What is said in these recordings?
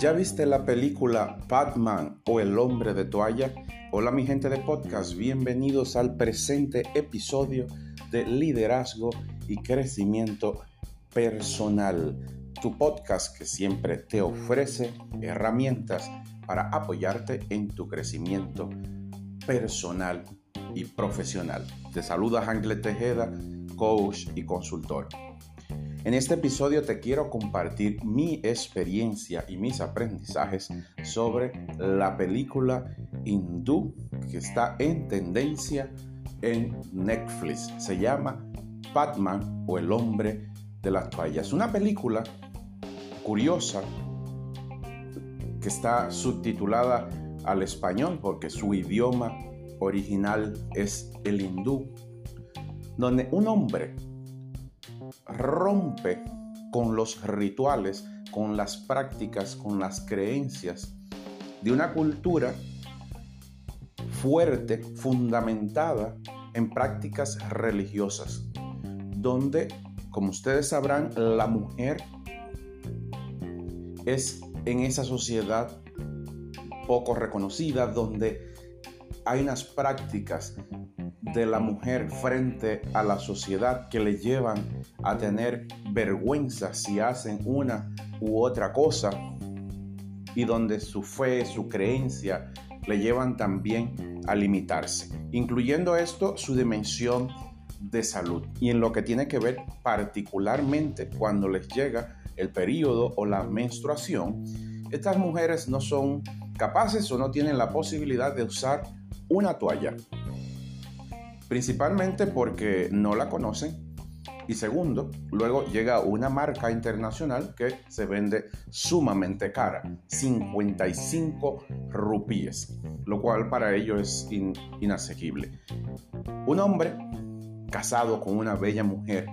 ¿Ya viste la película Batman o el hombre de toalla? Hola mi gente de podcast, bienvenidos al presente episodio de liderazgo y crecimiento personal, tu podcast que siempre te ofrece herramientas para apoyarte en tu crecimiento personal y profesional. Te saluda Angle Tejeda, coach y consultor. En este episodio te quiero compartir mi experiencia y mis aprendizajes sobre la película hindú que está en tendencia en Netflix. Se llama Batman o el hombre de las toallas. Una película curiosa que está subtitulada al español porque su idioma original es el hindú, donde un hombre rompe con los rituales, con las prácticas, con las creencias de una cultura fuerte, fundamentada en prácticas religiosas, donde, como ustedes sabrán, la mujer es en esa sociedad poco reconocida, donde hay unas prácticas de la mujer frente a la sociedad que le llevan a tener vergüenza si hacen una u otra cosa y donde su fe, su creencia le llevan también a limitarse, incluyendo esto su dimensión de salud y en lo que tiene que ver particularmente cuando les llega el periodo o la menstruación, estas mujeres no son capaces o no tienen la posibilidad de usar una toalla principalmente porque no la conocen y segundo, luego llega una marca internacional que se vende sumamente cara, 55 rupíes, lo cual para ellos es inasequible. Un hombre casado con una bella mujer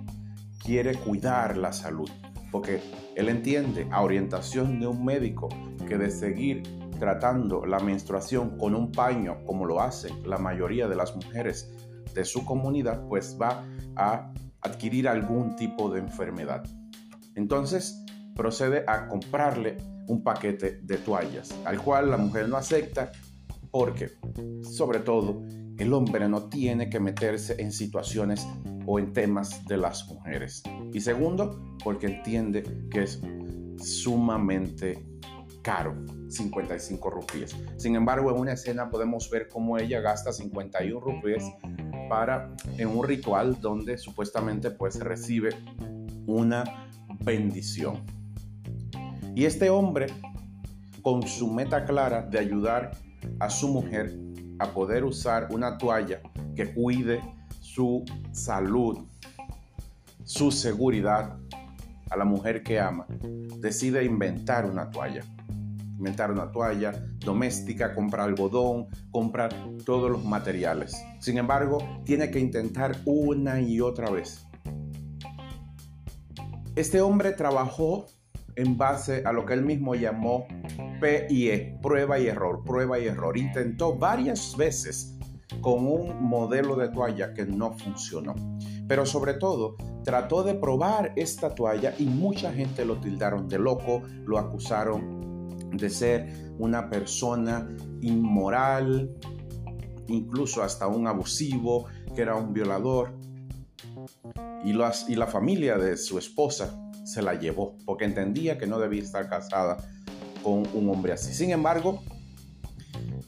quiere cuidar la salud, porque él entiende a orientación de un médico que de seguir tratando la menstruación con un paño, como lo hace la mayoría de las mujeres de su comunidad, pues va a adquirir algún tipo de enfermedad. Entonces procede a comprarle un paquete de toallas, al cual la mujer no acepta porque, sobre todo, el hombre no tiene que meterse en situaciones o en temas de las mujeres. Y segundo, porque entiende que es sumamente caro, 55 rupias. Sin embargo, en una escena podemos ver cómo ella gasta 51 rupias para en un ritual donde supuestamente pues recibe una bendición. Y este hombre con su meta clara de ayudar a su mujer a poder usar una toalla que cuide su salud, su seguridad a la mujer que ama, decide inventar una toalla inventar una toalla doméstica, comprar algodón, comprar todos los materiales. Sin embargo, tiene que intentar una y otra vez. Este hombre trabajó en base a lo que él mismo llamó PIE, prueba y error, prueba y error. Intentó varias veces con un modelo de toalla que no funcionó. Pero sobre todo, trató de probar esta toalla y mucha gente lo tildaron de loco, lo acusaron de ser una persona inmoral, incluso hasta un abusivo, que era un violador. Y, y la familia de su esposa se la llevó porque entendía que no debía estar casada con un hombre así. Sin embargo,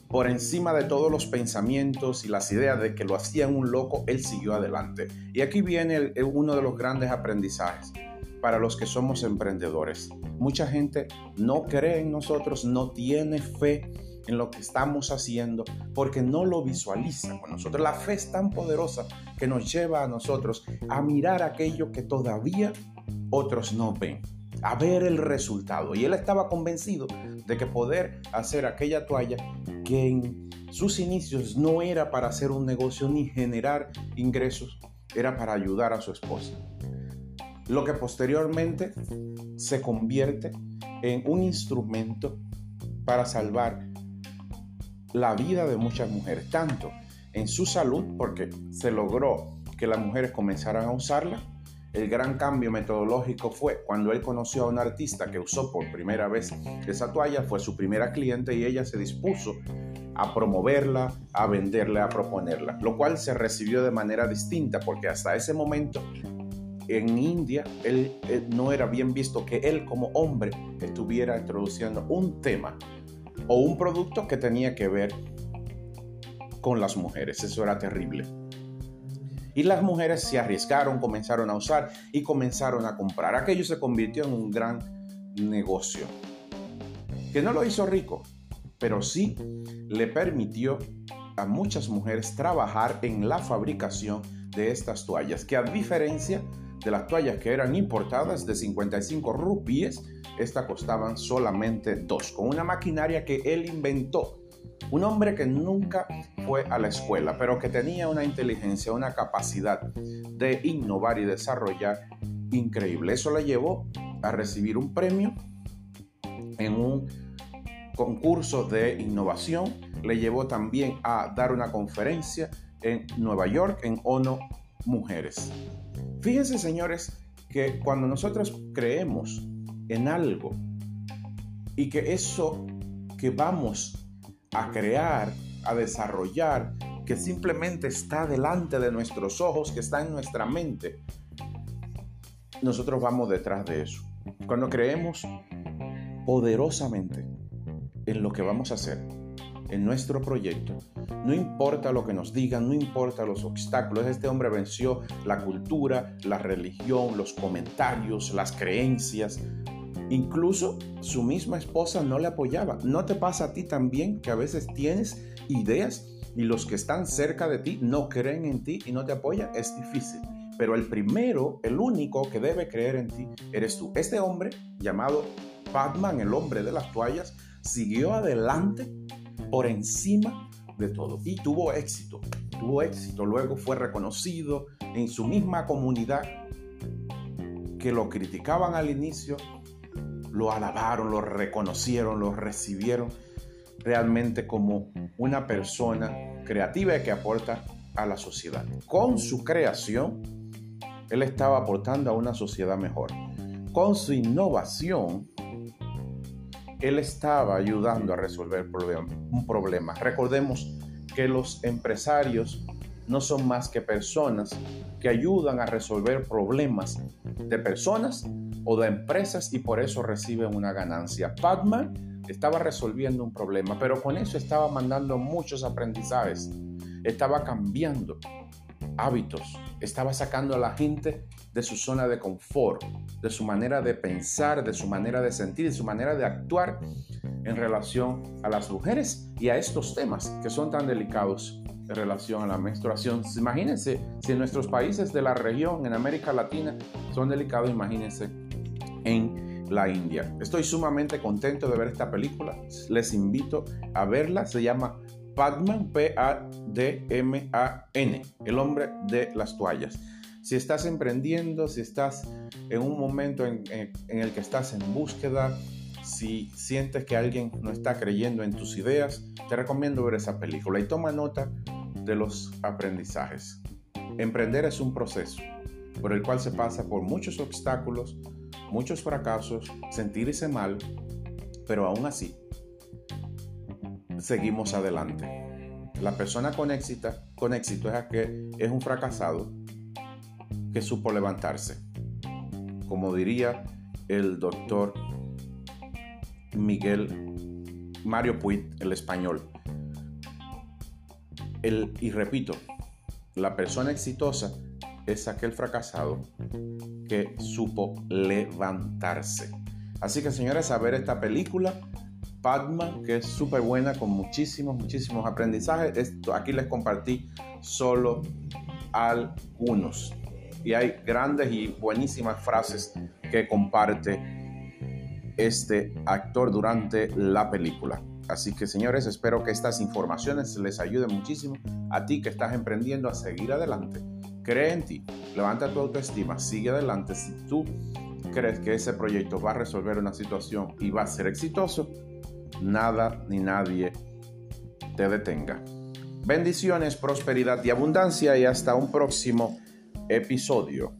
por encima de todos los pensamientos y las ideas de que lo hacían un loco, él siguió adelante. Y aquí viene uno de los grandes aprendizajes para los que somos emprendedores. Mucha gente no cree en nosotros, no tiene fe en lo que estamos haciendo porque no lo visualiza con nosotros. La fe es tan poderosa que nos lleva a nosotros a mirar aquello que todavía otros no ven, a ver el resultado. Y él estaba convencido de que poder hacer aquella toalla que en sus inicios no era para hacer un negocio ni generar ingresos, era para ayudar a su esposa lo que posteriormente se convierte en un instrumento para salvar la vida de muchas mujeres, tanto en su salud, porque se logró que las mujeres comenzaran a usarla, El gran cambio metodológico fue cuando él conoció a una artista que usó por primera vez esa toalla, fue su primera cliente y ella se dispuso a promoverla, a venderla, a proponerla, lo cual se recibió de manera distinta porque hasta ese momento en India él, no era bien visto que él como hombre estuviera introduciendo un tema o un producto que tenía que ver con las mujeres. Eso era terrible. Y las mujeres se arriesgaron, comenzaron a usar y comenzaron a comprar. Aquello se convirtió en un gran negocio. Que no lo hizo rico, pero sí le permitió a muchas mujeres trabajar en la fabricación de estas toallas, que a diferencia de las toallas que eran importadas de 55 rupies, estas costaban solamente dos, con una maquinaria que él inventó. Un hombre que nunca fue a la escuela, pero que tenía una inteligencia, una capacidad de innovar y desarrollar increíble. Eso le llevó a recibir un premio en un concurso de innovación, le llevó también a dar una conferencia en Nueva York en ONU Mujeres. Fíjense, señores, que cuando nosotros creemos en algo y que eso que vamos a crear, a desarrollar, que simplemente está delante de nuestros ojos, que está en nuestra mente, nosotros vamos detrás de eso. Cuando creemos poderosamente en lo que vamos a hacer, en nuestro proyecto. No importa lo que nos digan, no importa los obstáculos. Este hombre venció la cultura, la religión, los comentarios, las creencias. Incluso su misma esposa no le apoyaba. ¿No te pasa a ti también que a veces tienes ideas y los que están cerca de ti no creen en ti y no te apoyan? Es difícil. Pero el primero, el único que debe creer en ti, eres tú. Este hombre llamado Batman, el hombre de las toallas, siguió adelante por encima de todo. Y tuvo éxito, tuvo éxito. Luego fue reconocido en su misma comunidad que lo criticaban al inicio, lo alabaron, lo reconocieron, lo recibieron realmente como una persona creativa que aporta a la sociedad. Con su creación, él estaba aportando a una sociedad mejor. Con su innovación, él estaba ayudando a resolver un problema. Recordemos que los empresarios no son más que personas que ayudan a resolver problemas de personas o de empresas y por eso reciben una ganancia. Batman estaba resolviendo un problema, pero con eso estaba mandando muchos aprendizajes, estaba cambiando hábitos, estaba sacando a la gente de su zona de confort, de su manera de pensar, de su manera de sentir, de su manera de actuar en relación a las mujeres y a estos temas que son tan delicados en relación a la menstruación. Imagínense, si en nuestros países de la región, en América Latina, son delicados, imagínense en la India. Estoy sumamente contento de ver esta película. Les invito a verla. Se llama Padman, P-A-D-M-A-N, el hombre de las toallas. Si estás emprendiendo, si estás en un momento en, el que estás en búsqueda, si sientes que alguien no está creyendo en tus ideas, te recomiendo ver esa película y toma nota de los aprendizajes. Emprender es un proceso por el cual se pasa por muchos obstáculos, muchos fracasos, sentirse mal, pero aún así seguimos adelante. La persona con éxito, con éxito es que es un fracasado que supo levantarse. Como diría el doctor Miguel Mario Puig, el español. El, y repito, la persona exitosa es aquel fracasado que supo levantarse. Así que señores, a ver esta película Padma, que es súper buena con muchísimos, muchísimos aprendizajes. Esto, aquí les compartí solo algunos. Y hay grandes y buenísimas frases que comparte este actor durante la película. Así que señores, espero que estas informaciones les ayuden muchísimo a ti que estás emprendiendo a seguir adelante. Cree en ti, levanta tu autoestima, sigue adelante. Si tú crees que ese proyecto va a resolver una situación y va a ser exitoso, nada ni nadie te detenga. Bendiciones, prosperidad y abundancia y hasta un próximo episodio.